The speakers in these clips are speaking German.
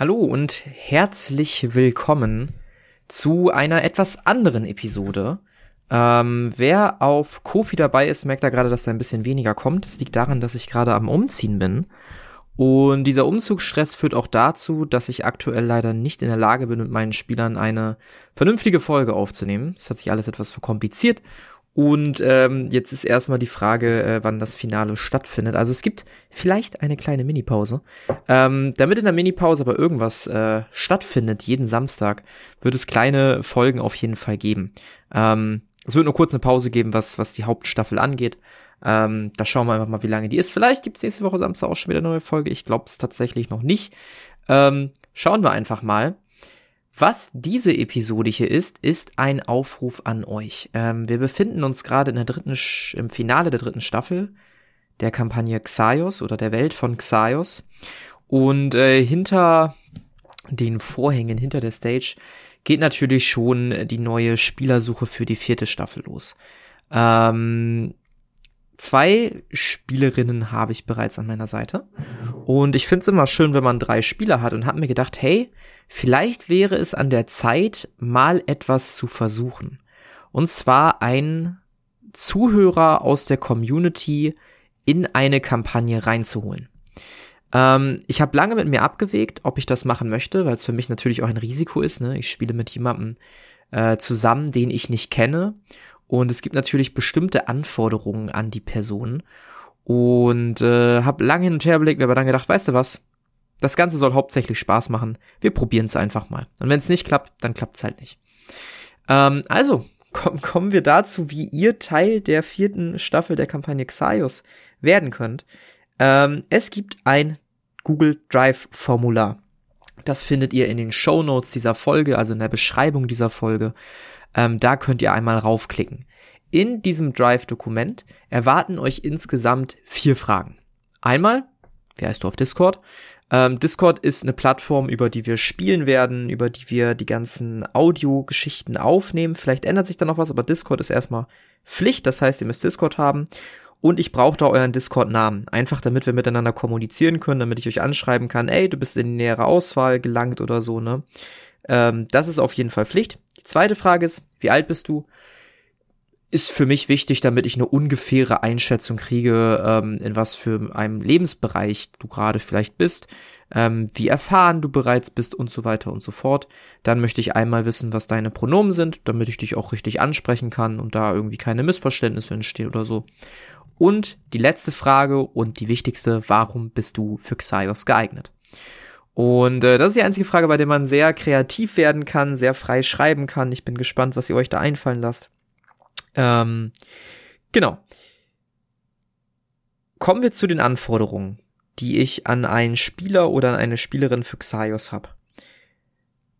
Hallo und herzlich willkommen zu einer etwas anderen Episode. Ähm, wer auf Kofi dabei ist, merkt da gerade, dass da ein bisschen weniger kommt. Das liegt daran, dass ich gerade am Umziehen bin. Und dieser Umzugsstress führt auch dazu, dass ich aktuell leider nicht in der Lage bin, mit meinen Spielern eine vernünftige Folge aufzunehmen. Das hat sich alles etwas verkompliziert und ähm, jetzt ist erstmal die Frage, äh, wann das Finale stattfindet. Also es gibt vielleicht eine kleine Minipause. Ähm, damit in der Minipause aber irgendwas äh, stattfindet, jeden Samstag, wird es kleine Folgen auf jeden Fall geben. Ähm, es wird nur kurz eine Pause geben, was, was die Hauptstaffel angeht. Ähm, da schauen wir einfach mal, wie lange die ist. Vielleicht gibt es nächste Woche Samstag auch schon wieder eine neue Folge. Ich glaube es tatsächlich noch nicht. Ähm, schauen wir einfach mal. Was diese Episode hier ist, ist ein Aufruf an euch. Ähm, wir befinden uns gerade in der dritten, im Finale der dritten Staffel der Kampagne Xaios oder der Welt von Xaios. Und äh, hinter den Vorhängen, hinter der Stage, geht natürlich schon die neue Spielersuche für die vierte Staffel los. Ähm, zwei Spielerinnen habe ich bereits an meiner Seite. Und ich finde es immer schön, wenn man drei Spieler hat und habe mir gedacht, hey, Vielleicht wäre es an der Zeit, mal etwas zu versuchen. Und zwar ein Zuhörer aus der Community in eine Kampagne reinzuholen. Ähm, ich habe lange mit mir abgewegt, ob ich das machen möchte, weil es für mich natürlich auch ein Risiko ist. Ne? Ich spiele mit jemandem äh, zusammen, den ich nicht kenne. Und es gibt natürlich bestimmte Anforderungen an die Person. Und äh, habe lange hin und her überlegt, aber dann gedacht, weißt du was, das Ganze soll hauptsächlich Spaß machen. Wir probieren es einfach mal. Und wenn es nicht klappt, dann klappt es halt nicht. Ähm, also, komm, kommen wir dazu, wie ihr Teil der vierten Staffel der Kampagne Xaios werden könnt. Ähm, es gibt ein Google Drive Formular. Das findet ihr in den Show Notes dieser Folge, also in der Beschreibung dieser Folge. Ähm, da könnt ihr einmal raufklicken. In diesem Drive-Dokument erwarten euch insgesamt vier Fragen. Einmal, wer heißt du auf Discord? Ähm, Discord ist eine Plattform, über die wir spielen werden, über die wir die ganzen Audiogeschichten aufnehmen. Vielleicht ändert sich da noch was, aber Discord ist erstmal Pflicht. Das heißt, ihr müsst Discord haben. Und ich brauche da euren Discord-Namen. Einfach damit wir miteinander kommunizieren können, damit ich euch anschreiben kann, ey, du bist in nähere Auswahl gelangt oder so, ne? Ähm, das ist auf jeden Fall Pflicht. Die zweite Frage ist, wie alt bist du? ist für mich wichtig, damit ich eine ungefähre Einschätzung kriege, ähm, in was für einem Lebensbereich du gerade vielleicht bist, ähm, wie erfahren du bereits bist und so weiter und so fort. Dann möchte ich einmal wissen, was deine Pronomen sind, damit ich dich auch richtig ansprechen kann und da irgendwie keine Missverständnisse entstehen oder so. Und die letzte Frage und die wichtigste, warum bist du für Xaios geeignet? Und äh, das ist die einzige Frage, bei der man sehr kreativ werden kann, sehr frei schreiben kann. Ich bin gespannt, was ihr euch da einfallen lasst. Ähm, genau. Kommen wir zu den Anforderungen, die ich an einen Spieler oder an eine Spielerin für Xaios habe.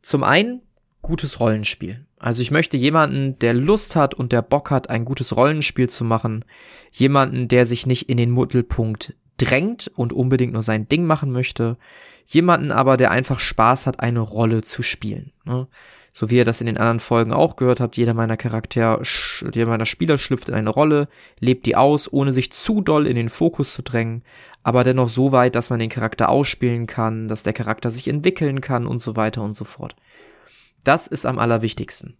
Zum einen gutes Rollenspiel. Also ich möchte jemanden, der Lust hat und der Bock hat, ein gutes Rollenspiel zu machen. Jemanden, der sich nicht in den Mittelpunkt drängt und unbedingt nur sein Ding machen möchte. Jemanden aber, der einfach Spaß hat, eine Rolle zu spielen. Ne? so wie ihr das in den anderen Folgen auch gehört habt, jeder meiner Charakter, jeder meiner Spieler schlüpft in eine Rolle, lebt die aus, ohne sich zu doll in den Fokus zu drängen, aber dennoch so weit, dass man den Charakter ausspielen kann, dass der Charakter sich entwickeln kann und so weiter und so fort. Das ist am allerwichtigsten.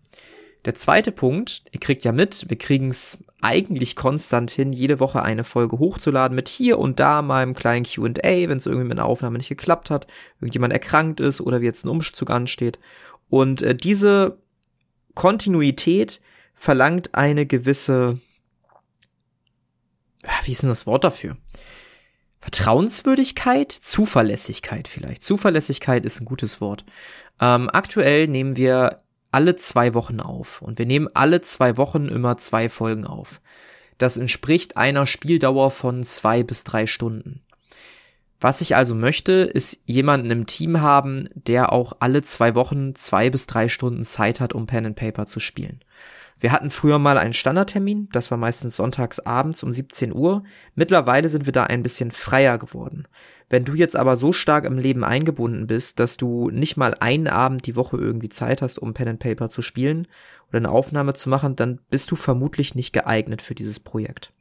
Der zweite Punkt, ihr kriegt ja mit, wir kriegen es eigentlich konstant hin, jede Woche eine Folge hochzuladen mit hier und da mal einem kleinen Q&A, wenn es irgendwie mit einer Aufnahme nicht geklappt hat, irgendjemand erkrankt ist oder wie jetzt ein Umzug ansteht. Und äh, diese Kontinuität verlangt eine gewisse, wie ist denn das Wort dafür? Vertrauenswürdigkeit, Zuverlässigkeit vielleicht. Zuverlässigkeit ist ein gutes Wort. Ähm, aktuell nehmen wir alle zwei Wochen auf und wir nehmen alle zwei Wochen immer zwei Folgen auf. Das entspricht einer Spieldauer von zwei bis drei Stunden. Was ich also möchte, ist jemanden im Team haben, der auch alle zwei Wochen zwei bis drei Stunden Zeit hat, um Pen and Paper zu spielen. Wir hatten früher mal einen Standardtermin, das war meistens sonntags abends um 17 Uhr. Mittlerweile sind wir da ein bisschen freier geworden. Wenn du jetzt aber so stark im Leben eingebunden bist, dass du nicht mal einen Abend die Woche irgendwie Zeit hast, um Pen and Paper zu spielen oder eine Aufnahme zu machen, dann bist du vermutlich nicht geeignet für dieses Projekt.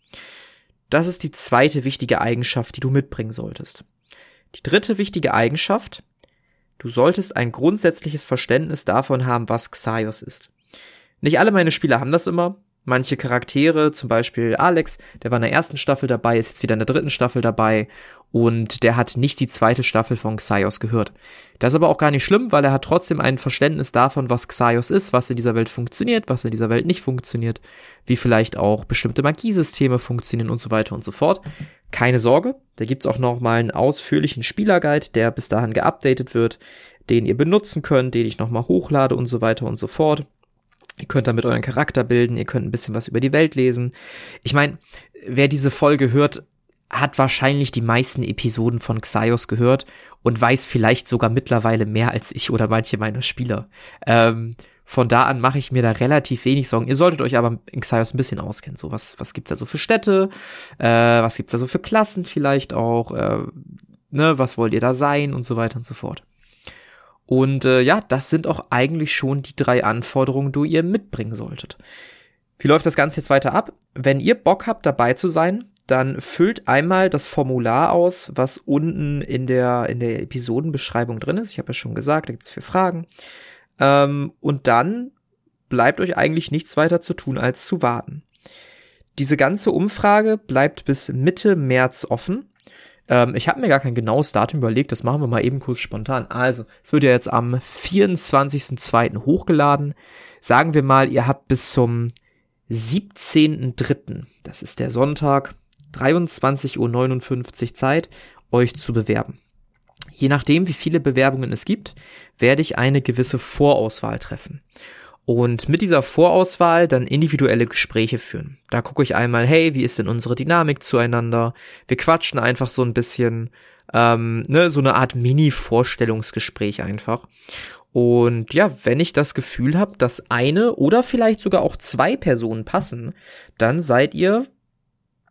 Das ist die zweite wichtige Eigenschaft, die du mitbringen solltest. Die dritte wichtige Eigenschaft, du solltest ein grundsätzliches Verständnis davon haben, was Xaios ist. Nicht alle meine Spieler haben das immer. Manche Charaktere, zum Beispiel Alex, der war in der ersten Staffel dabei, ist jetzt wieder in der dritten Staffel dabei und der hat nicht die zweite Staffel von Xaios gehört. Das ist aber auch gar nicht schlimm, weil er hat trotzdem ein Verständnis davon, was Xaios ist, was in dieser Welt funktioniert, was in dieser Welt nicht funktioniert, wie vielleicht auch bestimmte Magiesysteme funktionieren und so weiter und so fort. Keine Sorge, da gibt's auch noch mal einen ausführlichen Spielerguide, der bis dahin geupdatet wird, den ihr benutzen könnt, den ich noch mal hochlade und so weiter und so fort. Ihr könnt damit euren Charakter bilden, ihr könnt ein bisschen was über die Welt lesen. Ich meine, wer diese Folge hört, hat wahrscheinlich die meisten Episoden von Xaios gehört und weiß vielleicht sogar mittlerweile mehr als ich oder manche meiner Spieler. Ähm, von da an mache ich mir da relativ wenig Sorgen. Ihr solltet euch aber in Xaios ein bisschen auskennen. So, was, was gibt's da so für Städte? Äh, was gibt's da so für Klassen vielleicht auch? Äh, ne, was wollt ihr da sein? Und so weiter und so fort. Und äh, ja, das sind auch eigentlich schon die drei Anforderungen, die ihr mitbringen solltet. Wie läuft das Ganze jetzt weiter ab? Wenn ihr Bock habt, dabei zu sein, dann füllt einmal das Formular aus, was unten in der, in der Episodenbeschreibung drin ist. Ich habe ja schon gesagt, da gibt's vier Fragen. Ähm, und dann bleibt euch eigentlich nichts weiter zu tun, als zu warten. Diese ganze Umfrage bleibt bis Mitte März offen. Ähm, ich habe mir gar kein genaues Datum überlegt, das machen wir mal eben kurz spontan. Also, es wird ja jetzt am 24.02. hochgeladen. Sagen wir mal, ihr habt bis zum 17.03., das ist der Sonntag, 23.59 Uhr Zeit, euch zu bewerben. Je nachdem, wie viele Bewerbungen es gibt, werde ich eine gewisse Vorauswahl treffen und mit dieser Vorauswahl dann individuelle Gespräche führen. Da gucke ich einmal, hey, wie ist denn unsere Dynamik zueinander? Wir quatschen einfach so ein bisschen, ähm, ne, so eine Art Mini-Vorstellungsgespräch einfach. Und ja, wenn ich das Gefühl habe, dass eine oder vielleicht sogar auch zwei Personen passen, dann seid ihr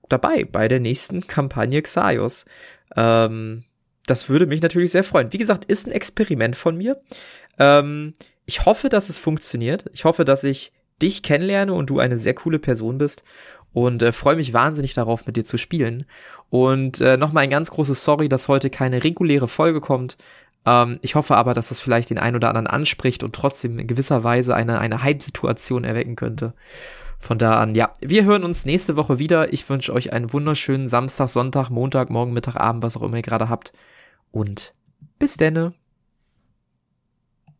dabei bei der nächsten Kampagne Xaios. Ähm, das würde mich natürlich sehr freuen. Wie gesagt, ist ein Experiment von mir. Ähm, ich hoffe, dass es funktioniert. Ich hoffe, dass ich dich kennenlerne und du eine sehr coole Person bist und äh, freue mich wahnsinnig darauf, mit dir zu spielen. Und äh, nochmal ein ganz großes Sorry, dass heute keine reguläre Folge kommt. Ähm, ich hoffe aber, dass das vielleicht den einen oder anderen anspricht und trotzdem in gewisser Weise eine, eine Hype-Situation erwecken könnte. Von da an, ja, wir hören uns nächste Woche wieder. Ich wünsche euch einen wunderschönen Samstag, Sonntag, Montag, Morgen, Mittag, Abend, was auch immer ihr gerade habt. Und bis denne.